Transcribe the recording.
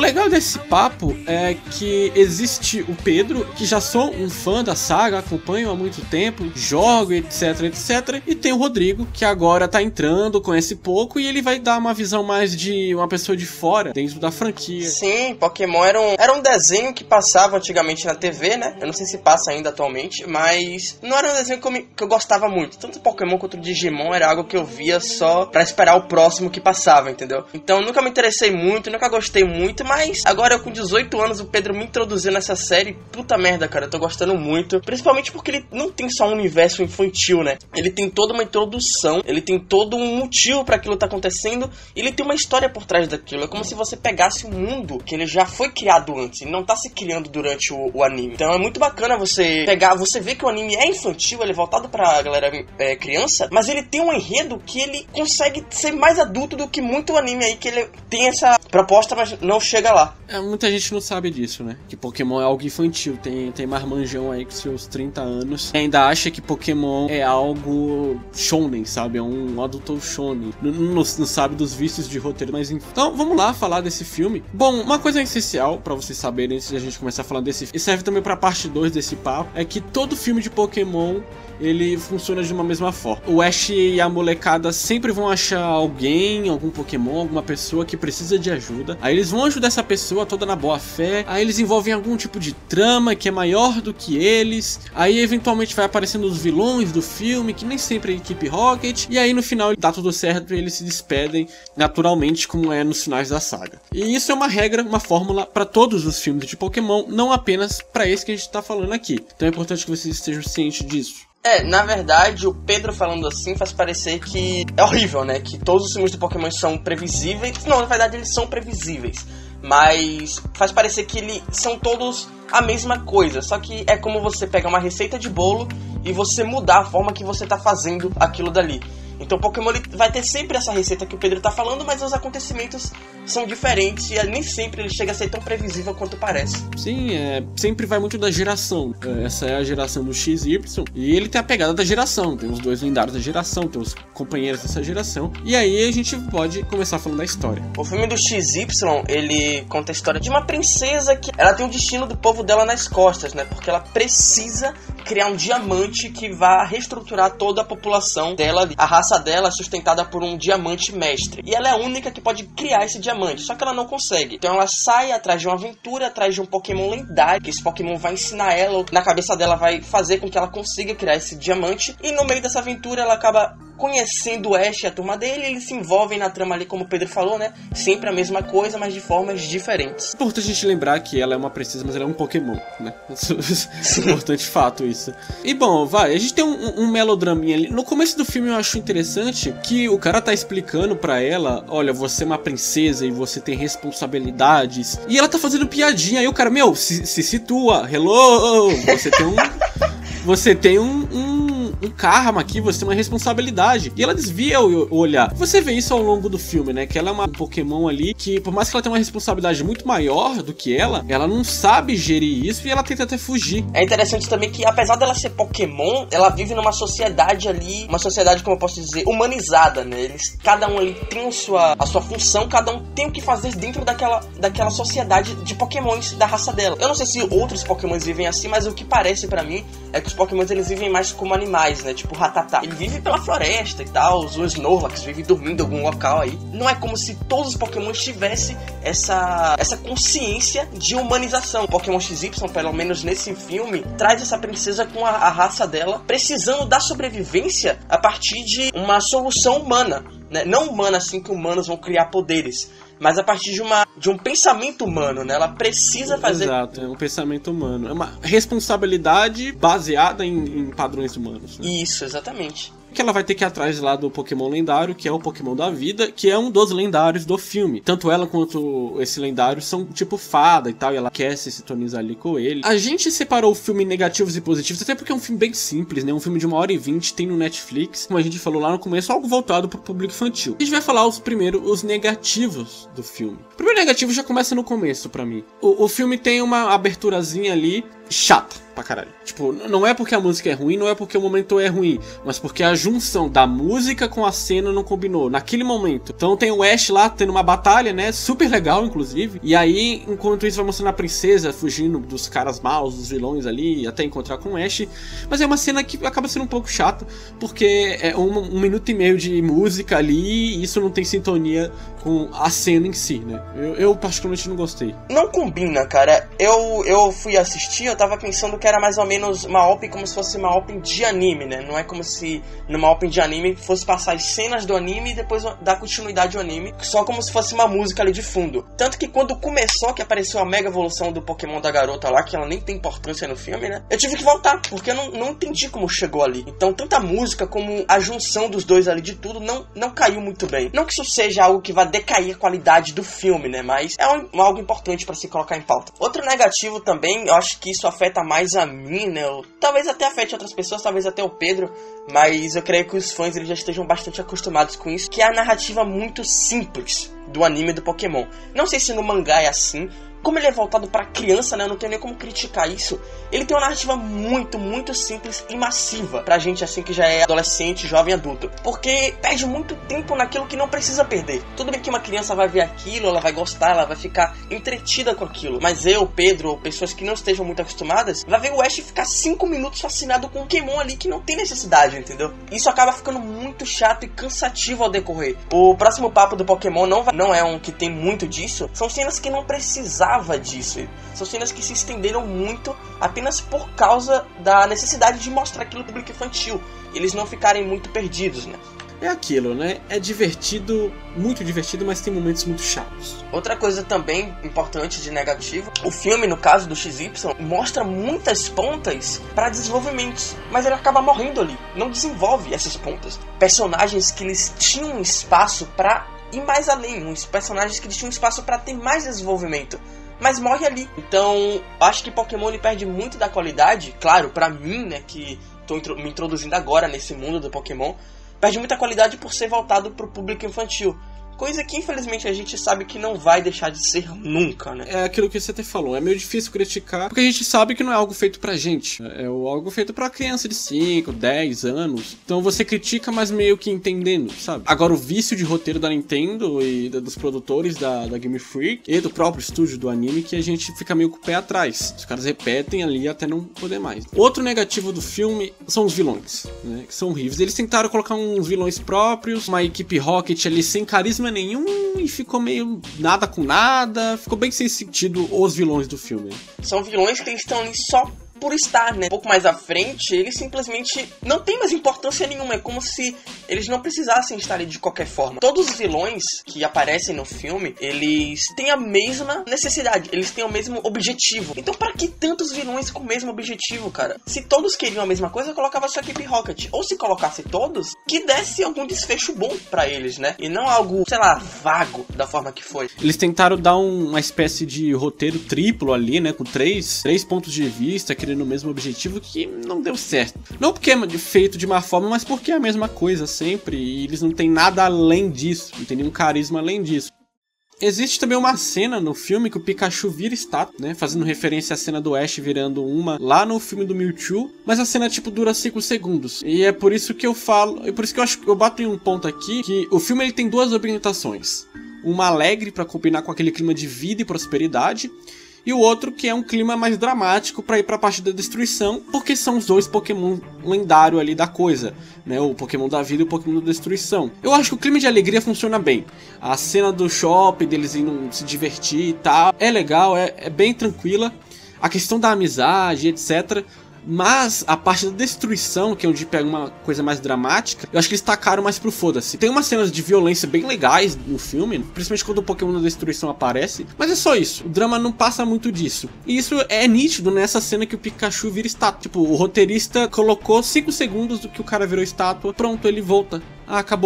legal desse papo é que existe o Pedro, que já sou um fã da saga, acompanho há muito tempo, jogo, etc, etc. E tem o Rodrigo, que agora tá entrando, conhece pouco, e ele vai dar uma visão mais de uma pessoa de fora, dentro da franquia. Sim, Pokémon era um, era um desenho que passava antigamente na TV, né? Eu não sei se passa ainda atualmente, mas não era um desenho que eu, me, que eu gostava muito. Tanto Pokémon quanto Digimon era algo que eu via só para esperar o próximo que passava, entendeu? Então nunca me interessei muito, nunca gostei muito, mas agora com 18 anos o Pedro me introduziu nessa série, puta merda, cara, eu tô gostando muito. Principalmente porque ele não tem só um universo infantil, né? Ele tem toda uma introdução, ele tem todo um motivo para aquilo tá acontecendo, ele tem uma história por trás daquilo. É como se você pegasse um mundo que ele já foi criado antes, ele não tá se criando durante o, o anime. Então é muito bacana você pegar, você vê que o anime é infantil, ele é voltado pra galera é, criança, mas ele tem um enredo que ele consegue ser mais adulto do que muito anime aí, que ele tem essa proposta, mas não chega lá. É, muita gente não sabe disso, né? Que Pokémon é algo infantil. Tem, tem marmanjão aí com seus 30 anos. E ainda acha que Pokémon é algo shonen, sabe? É um adulto shonen. Não, não, não sabe dos vícios de roteiro, mas enfim. Então, vamos lá falar desse filme. Bom, uma coisa essencial para vocês saberem antes de a gente começar a falar desse e serve também pra parte 2 desse papo, é que todo filme de Pokémon ele funciona de uma mesma forma. O Ash e a molecada sempre vão achar alguém, algum Pokémon, alguma pessoa que precisa de ajuda. Aí eles vão ajudar essa pessoa toda na boa fé. Aí eles envolvem algum tipo de trama que é maior do que eles. Aí eventualmente vai aparecendo os vilões do filme, que nem sempre é a equipe Rocket. E aí no final dá tudo certo e eles se despedem naturalmente, como é nos finais da saga. E isso é uma regra, uma fórmula para todos os filmes de Pokémon, não apenas para esse que a gente tá falando aqui. Então é importante que vocês estejam cientes disso. É, na verdade, o Pedro falando assim faz parecer que é horrível, né? Que todos os filmes de Pokémon são previsíveis. Não, na verdade, eles são previsíveis. Mas faz parecer que eles são todos a mesma coisa. Só que é como você pegar uma receita de bolo e você mudar a forma que você tá fazendo aquilo dali. Então Pokémon vai ter sempre essa receita que o Pedro tá falando, mas os acontecimentos são diferentes e nem sempre ele chega a ser tão previsível quanto parece. Sim, é, sempre vai muito da geração. É, essa é a geração do XY e ele tem a pegada da geração. Tem os dois lendários da geração, tem os companheiros dessa geração. E aí a gente pode começar falando da história. O filme do XY, ele conta a história de uma princesa que ela tem o destino do povo dela nas costas, né? Porque ela precisa criar um diamante que vá reestruturar toda a população dela. A raça dela é sustentada por um diamante mestre. E ela é a única que pode criar esse diamante, só que ela não consegue. Então ela sai atrás de uma aventura, atrás de um Pokémon lendário, que esse Pokémon vai ensinar ela, na cabeça dela vai fazer com que ela consiga criar esse diamante. E no meio dessa aventura ela acaba conhecendo o Ash e a turma dele, eles se envolvem na trama ali, como o Pedro falou, né? Sempre a mesma coisa, mas de formas diferentes. Importante a gente lembrar que ela é uma princesa, mas ela é um Pokémon, né? Importante fato isso. E bom, vai, a gente tem um, um, melodraminha ali. No começo do filme eu acho interessante que o cara tá explicando para ela: olha, você é uma princesa e você tem responsabilidades. E ela tá fazendo piadinha. Aí o cara, meu, se, se situa, hello, você tem um. Você tem um, um um karma aqui, você tem uma responsabilidade. E ela desvia o, olhar. Você vê isso ao longo do filme, né? Que ela é uma Pokémon ali que, por mais que ela tenha uma responsabilidade muito maior do que ela, ela não sabe gerir isso e ela tenta até fugir. É interessante também que, apesar dela ser Pokémon, ela vive numa sociedade ali, uma sociedade, como eu posso dizer, humanizada, né? Eles, cada um ali tem a sua, a sua função, cada um tem o que fazer dentro daquela, daquela sociedade de Pokémons da raça dela. Eu não sei se outros Pokémons vivem assim, mas o que parece para mim é que os Pokémons eles vivem mais como animais né? Tipo o Ratatá. Ele vive pela floresta e tal, os Snorlax vivem dormindo em algum local aí. Não é como se todos os Pokémon tivessem essa, essa consciência de humanização. Pokémon XY, pelo menos nesse filme, traz essa princesa com a, a raça dela, precisando da sobrevivência a partir de uma solução humana. Né? Não humana assim que humanos vão criar poderes, mas a partir de, uma, de um pensamento humano, né? Ela precisa fazer. Exato, é um pensamento humano. É uma responsabilidade baseada em, em padrões humanos. Né? Isso, exatamente que ela vai ter que ir atrás lá do Pokémon lendário, que é o Pokémon da vida, que é um dos lendários do filme. Tanto ela quanto esse lendário são tipo fada e tal, e ela quer se sintonizar ali com ele. A gente separou o filme negativos e positivos, até porque é um filme bem simples, né? Um filme de uma hora e vinte, tem no Netflix, como a gente falou lá no começo, algo voltado pro público infantil. A gente vai falar os primeiros, os negativos do filme. Primeiro negativo já começa no começo para mim. O, o filme tem uma aberturazinha ali chata pra caralho. Tipo, não é porque a música é ruim, não é porque o momento é ruim, mas porque a junção da música com a cena não combinou naquele momento. Então tem o Ash lá tendo uma batalha, né? Super legal, inclusive. E aí, enquanto isso, vai mostrando a princesa fugindo dos caras maus, dos vilões ali, até encontrar com o Ash. Mas é uma cena que acaba sendo um pouco chata, porque é um, um minuto e meio de música ali e isso não tem sintonia com a cena em si, né? Eu, eu particularmente não gostei. Não combina, cara. Eu, eu fui assistir, eu tava pensando que era mais ou menos uma open como se fosse uma open de anime, né? Não é como se numa open de anime fosse passar as cenas do anime e depois dar continuidade ao anime, só como se fosse uma música ali de fundo. Tanto que quando começou, que apareceu a mega evolução do Pokémon da garota lá, que ela nem tem importância no filme, né? Eu tive que voltar, porque eu não, não entendi como chegou ali. Então, tanto a música como a junção dos dois ali de tudo não, não caiu muito bem. Não que isso seja algo que vá decair a qualidade do filme, né? Mas é um, algo importante para se colocar em pauta. Outro negativo também, eu acho que isso afeta mais a mim, né? Eu, talvez até afete outras pessoas, talvez até o Pedro, mas eu creio que os fãs eles já estejam bastante acostumados com isso, que é a narrativa muito simples do anime do Pokémon. Não sei se no mangá é assim, como ele é voltado para criança, né, eu não tenho nem como criticar isso. Ele tem uma narrativa muito, muito simples e massiva pra gente assim que já é adolescente, jovem, adulto, porque perde muito tempo naquilo que não precisa perder. Tudo bem que uma criança vai ver aquilo, ela vai gostar, ela vai ficar entretida com aquilo, mas eu, Pedro, ou pessoas que não estejam muito acostumadas, vai ver o Ash ficar 5 minutos fascinado com um Pokémon ali que não tem necessidade, entendeu? Isso acaba ficando muito chato e cansativo ao decorrer. O próximo papo do Pokémon não, vai, não é um que tem muito disso, são cenas que não precisavam precisava disso. São cenas que se estenderam muito apenas por causa da necessidade de mostrar aquilo pro público infantil. Eles não ficarem muito perdidos, né? É aquilo, né? É divertido, muito divertido, mas tem momentos muito chatos. Outra coisa também importante de negativo, o filme, no caso do XY, mostra muitas pontas para desenvolvimentos, mas ele acaba morrendo ali. Não desenvolve essas pontas. Personagens que eles tinham espaço para ir mais além, uns personagens que eles tinham espaço para ter mais desenvolvimento mas morre ali. Então, acho que Pokémon perde muito da qualidade, claro, para mim, né, que tô me introduzindo agora nesse mundo do Pokémon, perde muita qualidade por ser voltado pro público infantil. Coisa que infelizmente a gente sabe que não vai deixar de ser nunca, né? É aquilo que você até falou, é meio difícil criticar, porque a gente sabe que não é algo feito pra gente. É algo feito pra criança de 5, 10 anos. Então você critica, mas meio que entendendo, sabe? Agora, o vício de roteiro da Nintendo e dos produtores da, da Game Freak e do próprio estúdio do anime que a gente fica meio com o pé atrás. Os caras repetem ali até não poder mais. Outro negativo do filme são os vilões, né? Que são horríveis. Eles tentaram colocar uns vilões próprios, uma equipe Rocket ali sem carisma nenhum e ficou meio nada com nada. Ficou bem sem sentido os vilões do filme. São vilões que estão ali só por estar, né? Um pouco mais à frente, eles simplesmente não tem mais importância nenhuma. É como se eles não precisassem estar ali de qualquer forma. Todos os vilões que aparecem no filme, eles têm a mesma necessidade, eles têm o mesmo objetivo. Então, para que tantos vilões com o mesmo objetivo, cara? Se todos queriam a mesma coisa, colocava só a equipe Rocket. Ou se colocasse todos, que desse algum desfecho bom para eles, né? E não algo, sei lá, vago da forma que foi. Eles tentaram dar um, uma espécie de roteiro triplo ali, né? Com três, três pontos de vista, que no mesmo objetivo que não deu certo. Não porque é feito de má forma, mas porque é a mesma coisa sempre e eles não têm nada além disso, não tem nenhum carisma além disso. Existe também uma cena no filme que o Pikachu vira estátua, né? Fazendo referência à cena do Ash virando uma lá no filme do Mewtwo. Mas a cena, tipo, dura 5 segundos. E é por isso que eu falo. É por isso que eu acho que eu bato em um ponto aqui que o filme ele tem duas orientações. Uma alegre para combinar com aquele clima de vida e prosperidade e o outro que é um clima mais dramático para ir para a parte da destruição, porque são os dois Pokémon lendário ali da coisa, né? O Pokémon da vida e o Pokémon da destruição. Eu acho que o clima de alegria funciona bem. A cena do shopping, deles indo se divertir e tal, é legal, é, é bem tranquila. A questão da amizade, etc. Mas a parte da destruição, que é onde pega uma coisa mais dramática, eu acho que eles tacaram mais pro foda-se. Tem umas cenas de violência bem legais no filme, principalmente quando o Pokémon da destruição aparece, mas é só isso. O drama não passa muito disso. E isso é nítido nessa cena que o Pikachu vira estátua. Tipo, o roteirista colocou 5 segundos do que o cara virou estátua, pronto, ele volta. Ah, acabou